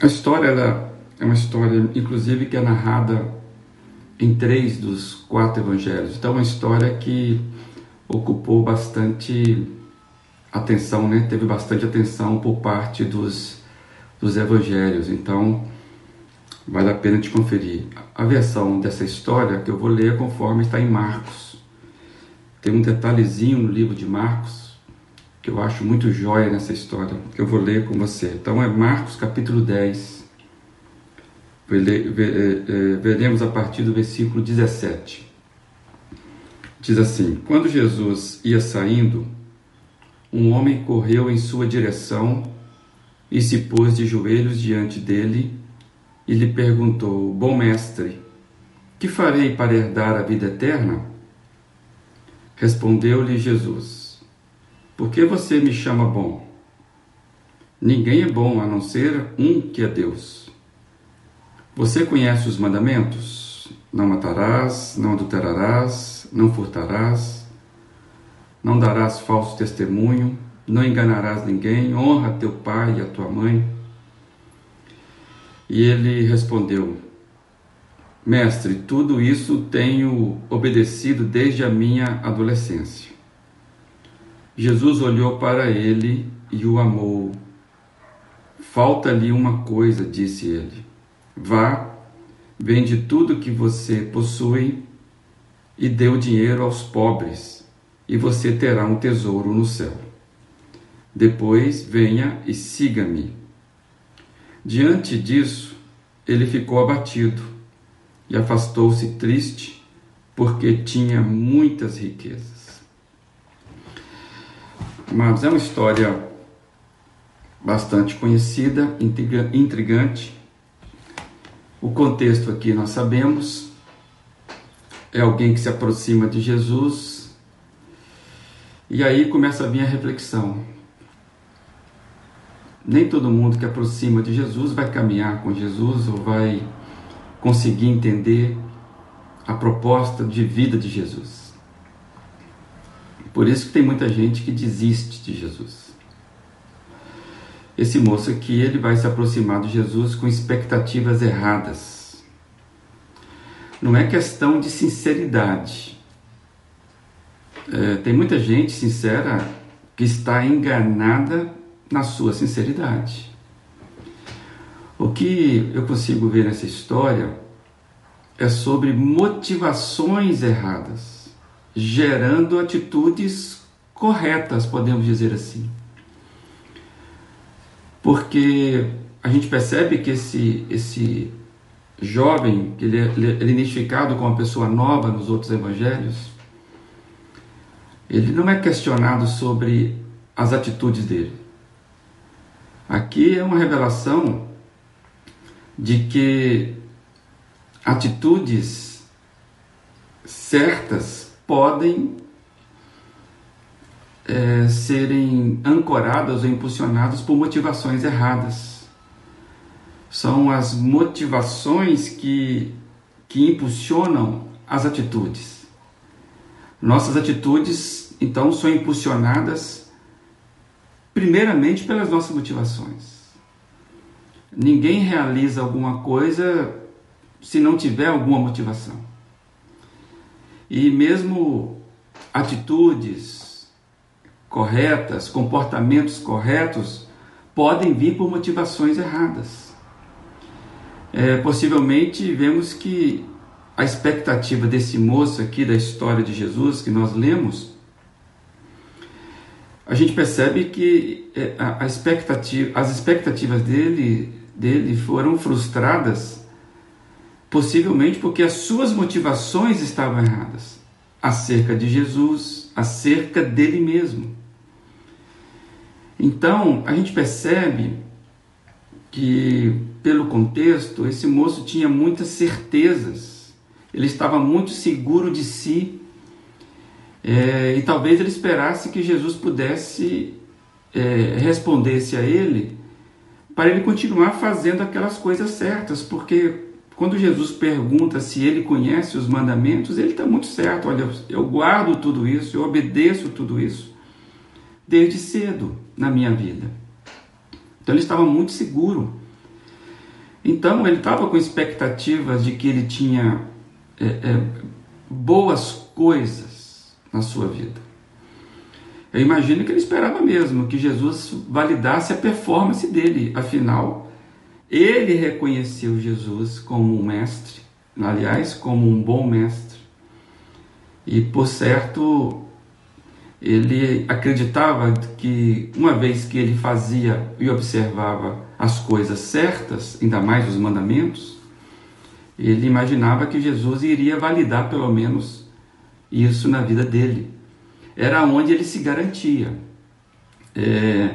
A história ela é uma história, inclusive, que é narrada em três dos quatro evangelhos. Então, é uma história que ocupou bastante atenção, né? Teve bastante atenção por parte dos, dos evangelhos. Então, vale a pena te conferir. A versão dessa história que eu vou ler conforme está em Marcos. Tem um detalhezinho no livro de Marcos que eu acho muito jóia nessa história, que eu vou ler com você. Então, é Marcos capítulo 10. É, é, veremos a partir do versículo 17. Diz assim: Quando Jesus ia saindo, um homem correu em sua direção e se pôs de joelhos diante dele e lhe perguntou: Bom mestre, que farei para herdar a vida eterna? Respondeu-lhe Jesus: Por que você me chama bom? Ninguém é bom a não ser um que é Deus. Você conhece os mandamentos? Não matarás, não adulterarás, não furtarás, não darás falso testemunho, não enganarás ninguém, honra teu pai e a tua mãe. E ele respondeu: Mestre, tudo isso tenho obedecido desde a minha adolescência. Jesus olhou para ele e o amou. Falta-lhe uma coisa, disse ele. Vá, vende tudo que você possui e dê o dinheiro aos pobres, e você terá um tesouro no céu. Depois venha e siga-me. Diante disso, ele ficou abatido e afastou-se triste, porque tinha muitas riquezas. Mas é uma história bastante conhecida, intrigante, o contexto aqui nós sabemos, é alguém que se aproxima de Jesus, e aí começa a vir a reflexão. Nem todo mundo que aproxima de Jesus vai caminhar com Jesus ou vai conseguir entender a proposta de vida de Jesus. Por isso que tem muita gente que desiste de Jesus esse moço aqui ele vai se aproximar de Jesus com expectativas erradas. Não é questão de sinceridade. É, tem muita gente sincera que está enganada na sua sinceridade. O que eu consigo ver nessa história é sobre motivações erradas, gerando atitudes corretas, podemos dizer assim porque a gente percebe que esse, esse jovem, que ele é, ele é identificado como uma pessoa nova nos outros evangelhos, ele não é questionado sobre as atitudes dele. Aqui é uma revelação de que atitudes certas podem é, serem ancoradas ou impulsionadas por motivações erradas. São as motivações que, que impulsionam as atitudes. Nossas atitudes, então, são impulsionadas primeiramente pelas nossas motivações. Ninguém realiza alguma coisa se não tiver alguma motivação. E mesmo atitudes, corretas, comportamentos corretos, podem vir por motivações erradas. É, possivelmente vemos que a expectativa desse moço aqui da história de Jesus que nós lemos, a gente percebe que é, a expectativa, as expectativas dele, dele foram frustradas, possivelmente porque as suas motivações estavam erradas. Acerca de Jesus, acerca dele mesmo. Então, a gente percebe que, pelo contexto, esse moço tinha muitas certezas, ele estava muito seguro de si, é, e talvez ele esperasse que Jesus pudesse é, respondesse a ele para ele continuar fazendo aquelas coisas certas, porque quando Jesus pergunta se ele conhece os mandamentos, ele está muito certo. Olha, eu guardo tudo isso, eu obedeço tudo isso desde cedo na minha vida. Então ele estava muito seguro. Então ele estava com expectativas de que ele tinha é, é, boas coisas na sua vida. Eu imagino que ele esperava mesmo que Jesus validasse a performance dele, afinal, ele reconheceu Jesus como um mestre, aliás, como um bom mestre. E por certo, ele acreditava que uma vez que ele fazia e observava as coisas certas, ainda mais os mandamentos, ele imaginava que Jesus iria validar pelo menos isso na vida dele. Era onde ele se garantia. É,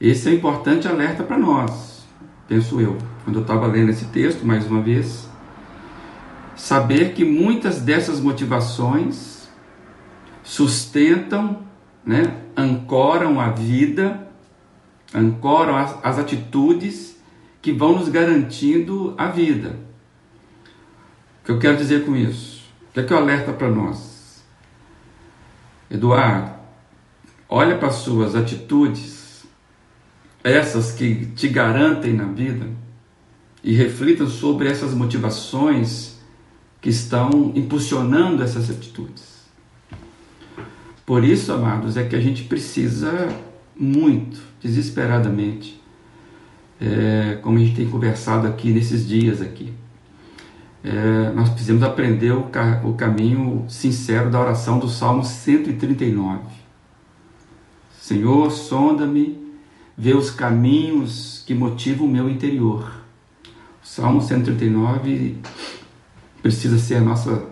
esse é um importante alerta para nós penso eu, quando eu estava lendo esse texto mais uma vez, saber que muitas dessas motivações sustentam, né, ancoram a vida, ancoram as, as atitudes que vão nos garantindo a vida. O que eu quero dizer com isso? O que é que eu alerta para nós? Eduardo, olha para as suas atitudes essas que te garantem na vida e reflitam sobre essas motivações que estão impulsionando essas atitudes. Por isso, amados, é que a gente precisa muito, desesperadamente, é, como a gente tem conversado aqui nesses dias aqui, é, nós precisamos aprender o, o caminho sincero da oração do Salmo 139. Senhor, sonda-me ver os caminhos que motivam o meu interior. O Salmo 139 precisa ser a nossa,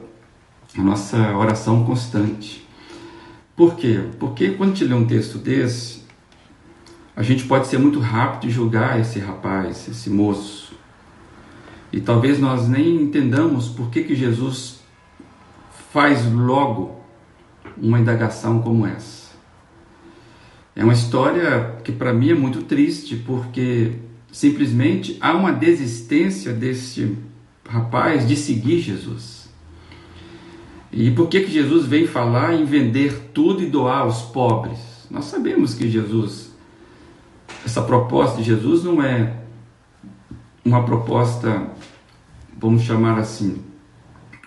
a nossa oração constante. Por quê? Porque quando gente lê um texto desse, a gente pode ser muito rápido de julgar esse rapaz, esse moço. E talvez nós nem entendamos por que, que Jesus faz logo uma indagação como essa. É uma história que para mim é muito triste, porque simplesmente há uma desistência desse rapaz de seguir Jesus. E por que, que Jesus vem falar em vender tudo e doar aos pobres? Nós sabemos que Jesus, essa proposta de Jesus não é uma proposta, vamos chamar assim,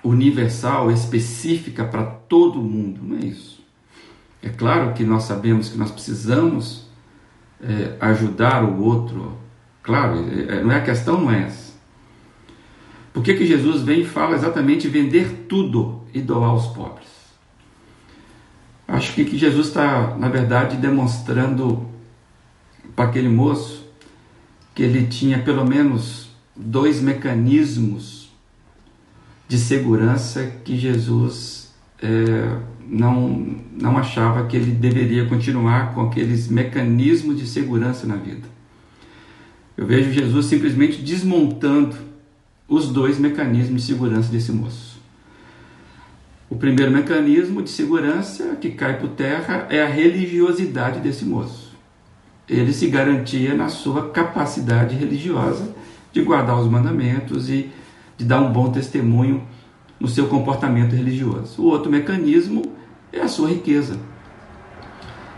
universal, específica para todo mundo, não é isso. É claro que nós sabemos que nós precisamos é, ajudar o outro, claro, é, é, não é a questão não é essa. Por que, que Jesus vem e fala exatamente vender tudo e doar aos pobres? Acho que, que Jesus está, na verdade, demonstrando para aquele moço que ele tinha pelo menos dois mecanismos de segurança que Jesus é, não, não achava que ele deveria continuar com aqueles mecanismos de segurança na vida. Eu vejo Jesus simplesmente desmontando os dois mecanismos de segurança desse moço. O primeiro mecanismo de segurança que cai por terra é a religiosidade desse moço. Ele se garantia na sua capacidade religiosa de guardar os mandamentos e de dar um bom testemunho no seu comportamento religioso. O outro mecanismo é a sua riqueza.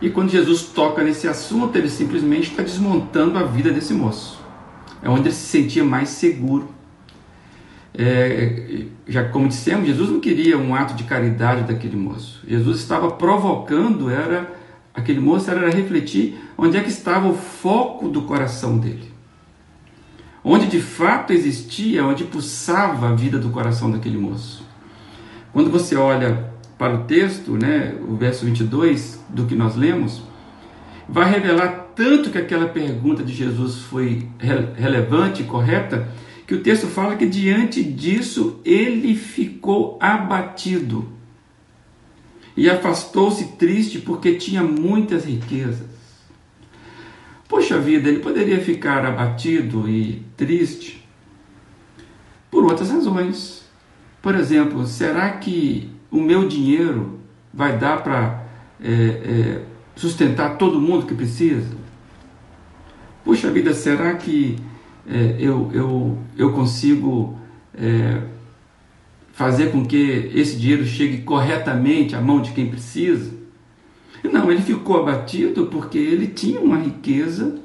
E quando Jesus toca nesse assunto, ele simplesmente está desmontando a vida desse moço. É onde ele se sentia mais seguro. É, já como dissemos, Jesus não queria um ato de caridade daquele moço. Jesus estava provocando, era aquele moço era refletir onde é que estava o foco do coração dele. Onde de fato existia, onde pulsava a vida do coração daquele moço. Quando você olha para o texto, né, o verso 22 do que nós lemos, vai revelar tanto que aquela pergunta de Jesus foi relevante e correta, que o texto fala que diante disso ele ficou abatido e afastou-se triste porque tinha muitas riquezas. Poxa vida, ele poderia ficar abatido e triste por outras razões. Por exemplo, será que o meu dinheiro vai dar para é, é, sustentar todo mundo que precisa? Puxa vida, será que é, eu, eu, eu consigo é, fazer com que esse dinheiro chegue corretamente à mão de quem precisa? Não, ele ficou abatido porque ele tinha uma riqueza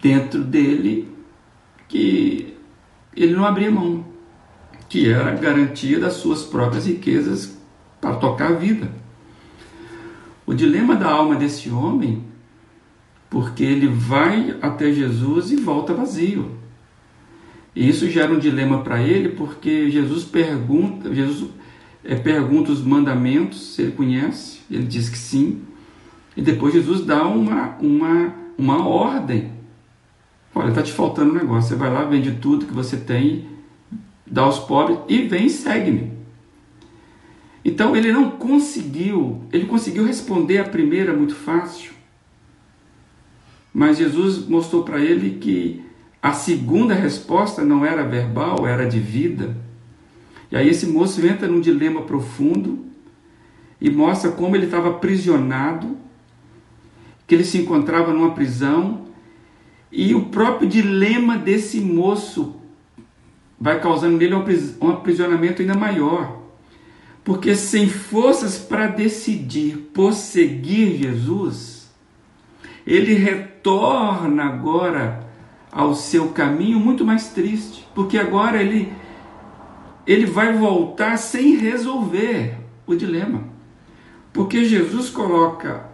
dentro dele que ele não abria mão, que era a garantia das suas próprias riquezas para tocar a vida. O dilema da alma desse homem, porque ele vai até Jesus e volta vazio. E isso gera um dilema para ele, porque Jesus pergunta, Jesus é, pergunta os mandamentos, se ele conhece, ele diz que sim, e depois Jesus dá uma, uma, uma ordem. Olha, está te faltando um negócio, você vai lá, vende tudo que você tem, dá aos pobres e vem e segue-me. Então ele não conseguiu, ele conseguiu responder a primeira muito fácil, mas Jesus mostrou para ele que a segunda resposta não era verbal, era de vida. E aí esse moço entra num dilema profundo e mostra como ele estava aprisionado, que ele se encontrava numa prisão, e o próprio dilema desse moço vai causando nele um aprisionamento ainda maior. Porque sem forças para decidir por seguir Jesus, ele retorna agora ao seu caminho muito mais triste, porque agora ele ele vai voltar sem resolver o dilema. Porque Jesus coloca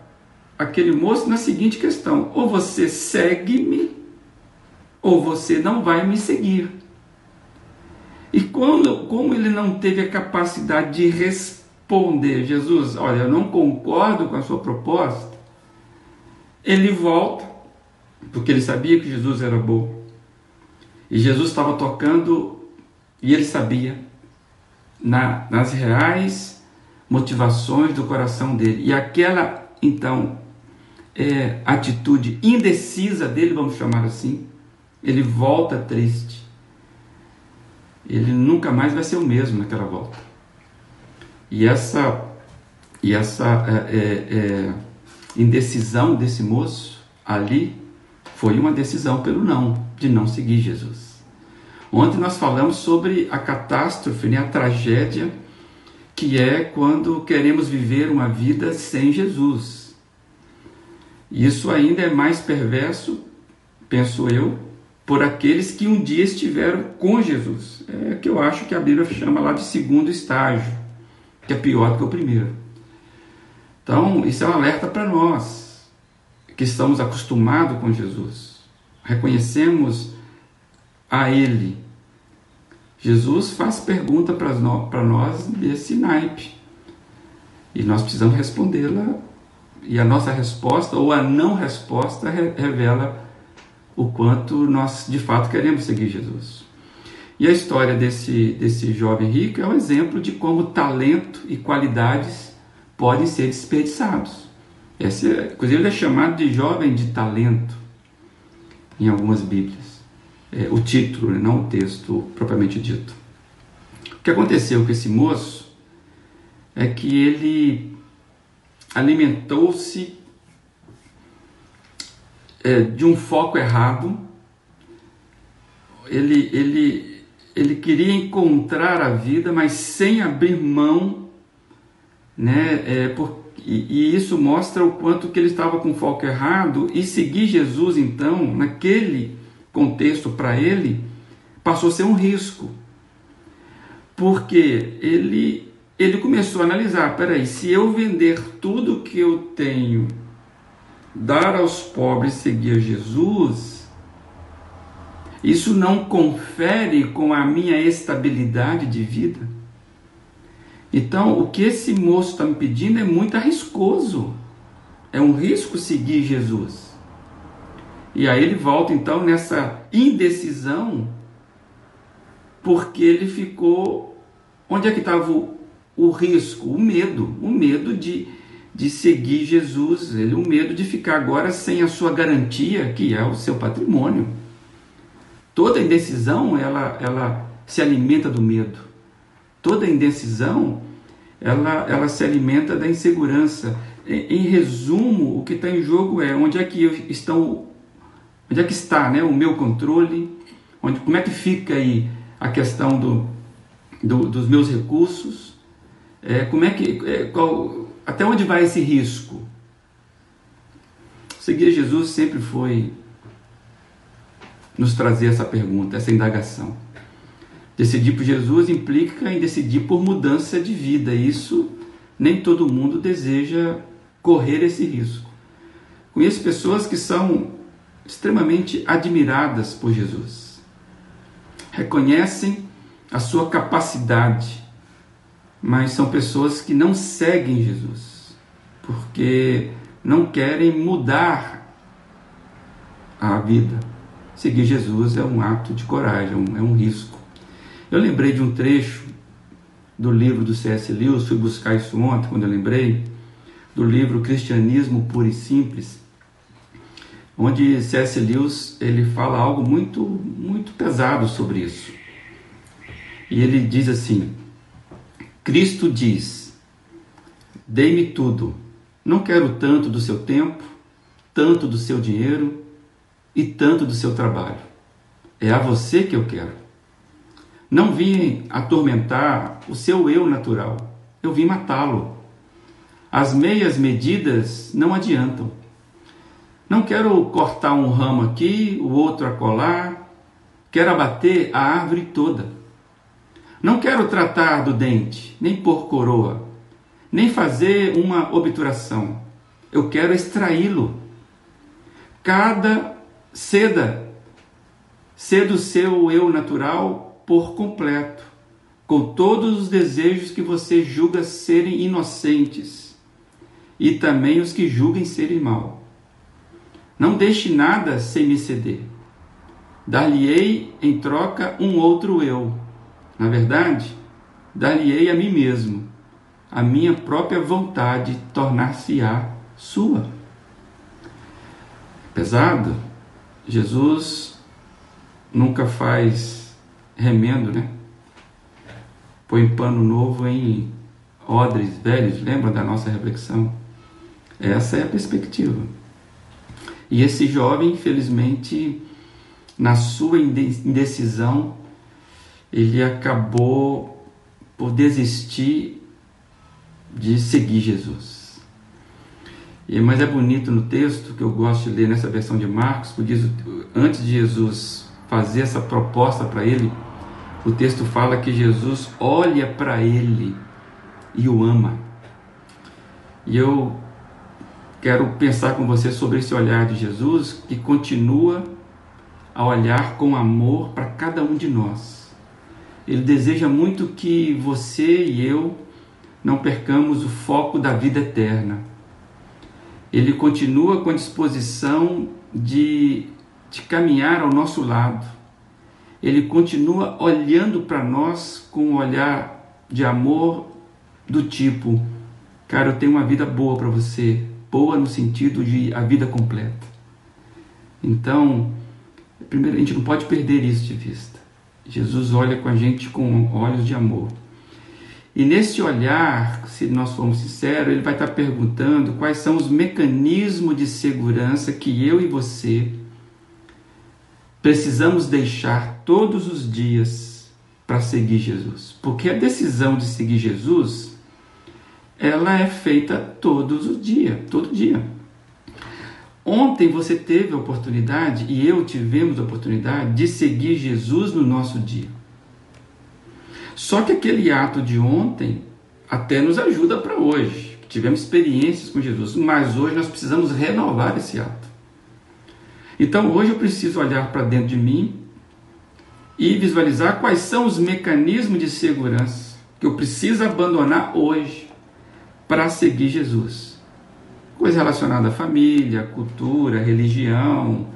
aquele moço na seguinte questão: ou você segue-me, ou você não vai me seguir. E quando, como ele não teve a capacidade de responder, Jesus, olha, eu não concordo com a sua proposta, ele volta, porque ele sabia que Jesus era bom. E Jesus estava tocando e ele sabia na, nas reais motivações do coração dele. E aquela, então, é, atitude indecisa dele, vamos chamar assim, ele volta triste. Ele nunca mais vai ser o mesmo naquela volta. E essa, e essa é, é, é indecisão desse moço ali foi uma decisão pelo não, de não seguir Jesus. Ontem nós falamos sobre a catástrofe, né, a tragédia que é quando queremos viver uma vida sem Jesus. Isso ainda é mais perverso, penso eu, por aqueles que um dia estiveram com Jesus. É que eu acho que a Bíblia chama lá de segundo estágio, que é pior do que o primeiro. Então, isso é um alerta para nós que estamos acostumados com Jesus. Reconhecemos a Ele. Jesus faz pergunta para nós desse naipe e nós precisamos respondê-la. E a nossa resposta ou a não resposta revela o quanto nós de fato queremos seguir Jesus. E a história desse, desse jovem rico é um exemplo de como talento e qualidades podem ser desperdiçados. Esse, inclusive, ele é chamado de jovem de talento em algumas Bíblias é, o título, né, não o texto propriamente dito. O que aconteceu com esse moço é que ele alimentou-se é, de um foco errado, ele, ele, ele queria encontrar a vida, mas sem abrir mão, né, é, por, e, e isso mostra o quanto que ele estava com foco errado, e seguir Jesus, então, naquele contexto para ele, passou a ser um risco. Porque ele, ele começou a analisar: peraí, se eu vender tudo que eu tenho, dar aos pobres seguir Jesus, isso não confere com a minha estabilidade de vida? Então, o que esse moço está me pedindo é muito arriscoso. É um risco seguir Jesus. E aí ele volta então nessa indecisão, porque ele ficou. Onde é que estava o, o risco? O medo. O medo de, de seguir Jesus, ele, o medo de ficar agora sem a sua garantia, que é o seu patrimônio. Toda indecisão, ela, ela se alimenta do medo. Toda indecisão, ela, ela se alimenta da insegurança. Em, em resumo, o que está em jogo é onde é que estão Onde é que está né, o meu controle? Onde, como é que fica aí a questão do, do dos meus recursos? É, como é que, é, qual, até onde vai esse risco? Seguir Jesus sempre foi nos trazer essa pergunta, essa indagação. Decidir por Jesus implica em decidir por mudança de vida. Isso nem todo mundo deseja correr esse risco. Conheço pessoas que são extremamente admiradas por Jesus. Reconhecem a sua capacidade, mas são pessoas que não seguem Jesus, porque não querem mudar a vida. Seguir Jesus é um ato de coragem, é um risco. Eu lembrei de um trecho do livro do C.S. Lewis, fui buscar isso ontem quando eu lembrei, do livro Cristianismo Puro e Simples, onde C.S. Lewis ele fala algo muito muito pesado sobre isso. E ele diz assim: Cristo diz: Dei-me tudo. Não quero tanto do seu tempo, tanto do seu dinheiro e tanto do seu trabalho. É a você que eu quero. Não vim atormentar o seu eu natural. Eu vim matá-lo. As meias medidas não adiantam. Não quero cortar um ramo aqui, o outro acolá. Quero abater a árvore toda. Não quero tratar do dente, nem pôr coroa, nem fazer uma obturação. Eu quero extraí-lo. Cada seda, ser do seu eu natural por completo, com todos os desejos que você julga serem inocentes e também os que julguem serem mal. Não deixe nada sem me ceder. Dar-lhe-ei em troca um outro eu na verdade, dar-lhe-ei a mim mesmo, a minha própria vontade tornar-se-á sua. Pesado, Jesus nunca faz remendo, né? Põe pano novo em odres velhos, lembra da nossa reflexão? Essa é a perspectiva. E esse jovem, infelizmente, na sua indecisão, ele acabou por desistir de seguir Jesus. E, mas é bonito no texto que eu gosto de ler nessa versão de Marcos, porque diz, antes de Jesus fazer essa proposta para ele, o texto fala que Jesus olha para ele e o ama. E eu quero pensar com você sobre esse olhar de Jesus que continua a olhar com amor para cada um de nós ele deseja muito que você e eu não percamos o foco da vida eterna. Ele continua com a disposição de, de caminhar ao nosso lado. Ele continua olhando para nós com um olhar de amor do tipo: cara, eu tenho uma vida boa para você, boa no sentido de a vida completa. Então, primeiro, a gente não pode perder isso de vista. Jesus olha com a gente com olhos de amor. E nesse olhar, se nós formos sinceros, ele vai estar perguntando quais são os mecanismos de segurança que eu e você precisamos deixar todos os dias para seguir Jesus. Porque a decisão de seguir Jesus, ela é feita todos os dias, todo dia. Ontem você teve a oportunidade e eu tivemos a oportunidade de seguir Jesus no nosso dia. Só que aquele ato de ontem até nos ajuda para hoje. Tivemos experiências com Jesus, mas hoje nós precisamos renovar esse ato. Então hoje eu preciso olhar para dentro de mim e visualizar quais são os mecanismos de segurança que eu preciso abandonar hoje para seguir Jesus coisa relacionada à família, cultura, religião,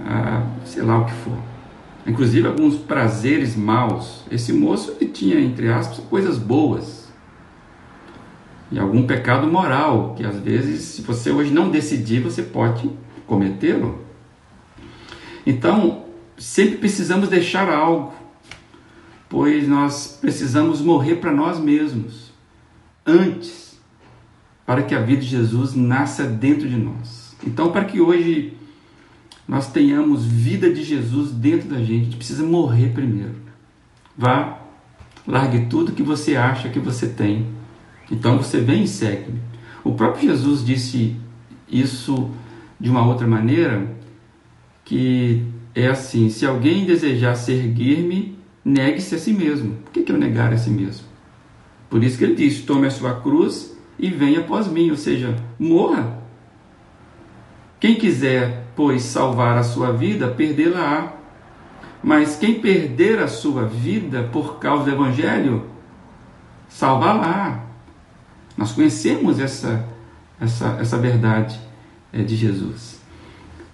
a, sei lá o que for. Inclusive alguns prazeres maus. Esse moço ele tinha, entre aspas, coisas boas. E algum pecado moral, que às vezes, se você hoje não decidir, você pode cometê-lo. Então, sempre precisamos deixar algo, pois nós precisamos morrer para nós mesmos antes para que a vida de Jesus nasça dentro de nós. Então, para que hoje nós tenhamos vida de Jesus dentro da gente, a gente precisa morrer primeiro. Vá, largue tudo que você acha que você tem. Então você vem e segue-me. O próprio Jesus disse isso de uma outra maneira, que é assim: se alguém desejar seguir-me, negue-se a si mesmo. Por que, que eu negar a si mesmo? Por isso que ele diz: tome a sua cruz e venha após mim, ou seja, morra. Quem quiser, pois, salvar a sua vida, perdê-la-á. Mas quem perder a sua vida por causa do Evangelho, salvá-la. Nós conhecemos essa, essa, essa verdade é, de Jesus.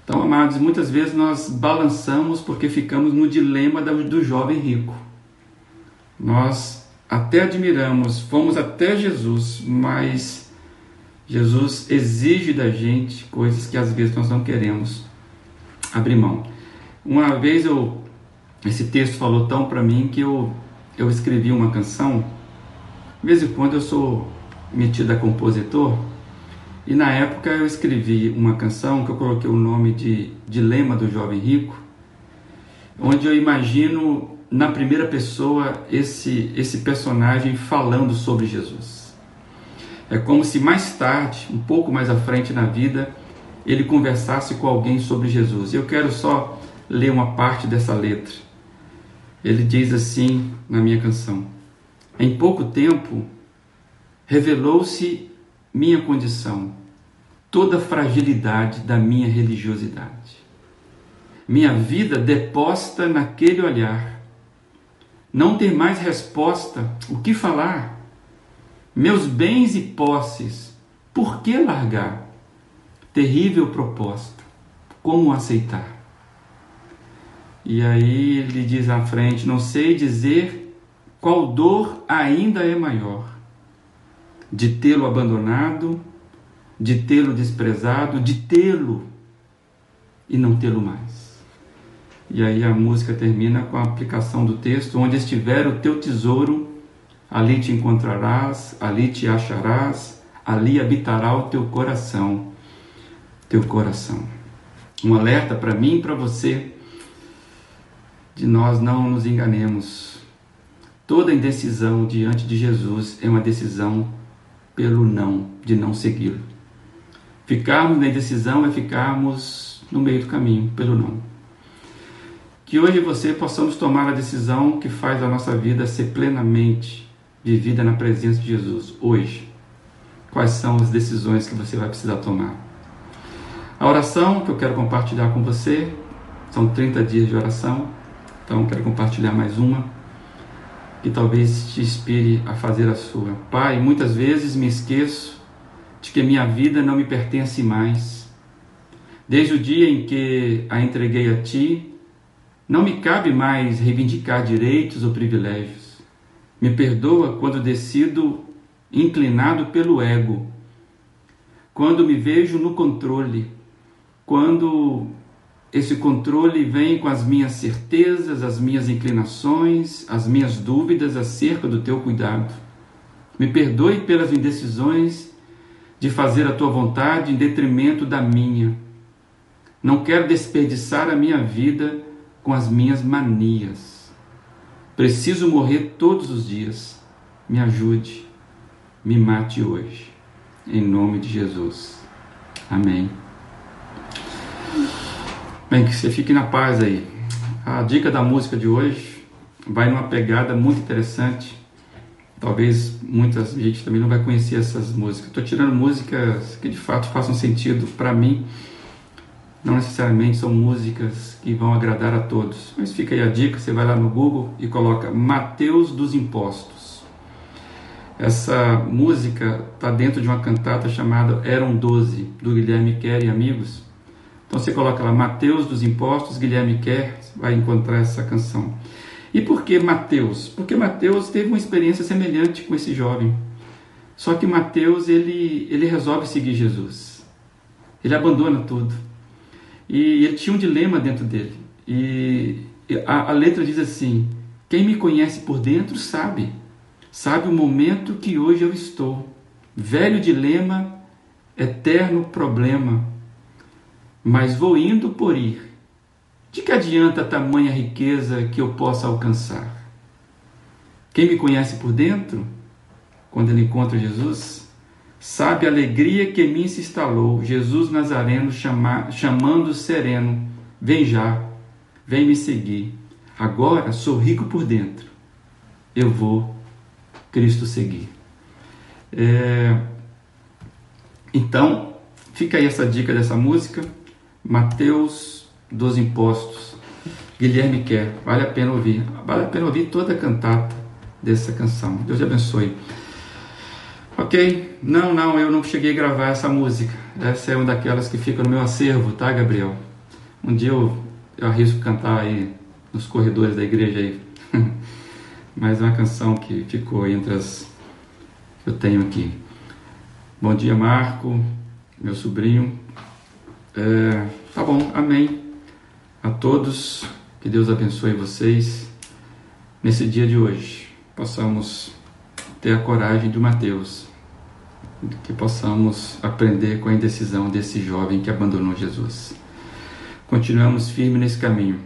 Então, amados, muitas vezes nós balançamos porque ficamos no dilema do jovem rico. Nós até admiramos, fomos até Jesus, mas Jesus exige da gente coisas que às vezes nós não queremos abrir mão. Uma vez eu esse texto falou tão para mim que eu eu escrevi uma canção. De vez em quando eu sou metido a compositor e na época eu escrevi uma canção que eu coloquei o nome de Dilema do Jovem Rico, onde eu imagino na primeira pessoa esse, esse personagem falando sobre Jesus. É como se mais tarde, um pouco mais à frente na vida, ele conversasse com alguém sobre Jesus. Eu quero só ler uma parte dessa letra. Ele diz assim na minha canção: Em pouco tempo revelou-se minha condição, toda a fragilidade da minha religiosidade. Minha vida deposta naquele olhar. Não ter mais resposta, o que falar? Meus bens e posses, por que largar? Terrível proposta, como aceitar? E aí ele diz à frente: Não sei dizer qual dor ainda é maior de tê-lo abandonado, de tê-lo desprezado, de tê-lo e não tê-lo mais. E aí a música termina com a aplicação do texto: Onde estiver o teu tesouro, ali te encontrarás, ali te acharás, ali habitará o teu coração. Teu coração. Um alerta para mim e para você de nós não nos enganemos. Toda indecisão diante de Jesus é uma decisão pelo não, de não segui-lo. Ficarmos na indecisão é ficarmos no meio do caminho, pelo não. Que hoje você possamos tomar a decisão que faz a nossa vida ser plenamente vivida na presença de Jesus, hoje. Quais são as decisões que você vai precisar tomar? A oração que eu quero compartilhar com você, são 30 dias de oração, então quero compartilhar mais uma que talvez te inspire a fazer a sua. Pai, muitas vezes me esqueço de que minha vida não me pertence mais. Desde o dia em que a entreguei a Ti, não me cabe mais reivindicar direitos ou privilégios. Me perdoa quando decido inclinado pelo ego, quando me vejo no controle, quando esse controle vem com as minhas certezas, as minhas inclinações, as minhas dúvidas acerca do teu cuidado. Me perdoe pelas indecisões de fazer a tua vontade em detrimento da minha. Não quero desperdiçar a minha vida com as minhas manias. Preciso morrer todos os dias. Me ajude, me mate hoje. Em nome de Jesus. Amém. Bem, que você fique na paz aí. A dica da música de hoje vai numa pegada muito interessante. Talvez muita gente também não vai conhecer essas músicas. Estou tirando músicas que de fato façam sentido para mim. Não necessariamente são músicas que vão agradar a todos. Mas fica aí a dica, você vai lá no Google e coloca Mateus dos Impostos. Essa música está dentro de uma cantata chamada Eram Doze, do Guilherme Kerr e Amigos então você coloca lá Mateus dos Impostos, Guilherme Kerr, vai encontrar essa canção. E por que Mateus? Porque Mateus teve uma experiência semelhante com esse jovem. Só que Mateus ele, ele resolve seguir Jesus. Ele abandona tudo. E ele tinha um dilema dentro dele. E a, a letra diz assim: Quem me conhece por dentro sabe, sabe o momento que hoje eu estou. Velho dilema, eterno problema mas vou indo por ir. De que adianta tamanha riqueza que eu possa alcançar? Quem me conhece por dentro, quando ele encontra Jesus, sabe a alegria que em mim se instalou, Jesus Nazareno chama, chamando sereno, vem já, vem me seguir. Agora sou rico por dentro. Eu vou Cristo seguir. É... Então, fica aí essa dica dessa música. Mateus dos Impostos. Guilherme quer, vale a pena ouvir. Vale a pena ouvir toda a cantata dessa canção. Deus te abençoe. Ok? Não, não, eu não cheguei a gravar essa música. Essa é uma daquelas que fica no meu acervo, tá, Gabriel? Um dia eu, eu arrisco cantar aí nos corredores da igreja aí. Mas é uma canção que ficou entre as que eu tenho aqui. Bom dia, Marco, meu sobrinho. É, tá bom, amém. A todos, que Deus abençoe vocês nesse dia de hoje. Possamos ter a coragem de Mateus, que possamos aprender com a indecisão desse jovem que abandonou Jesus. Continuamos firmes nesse caminho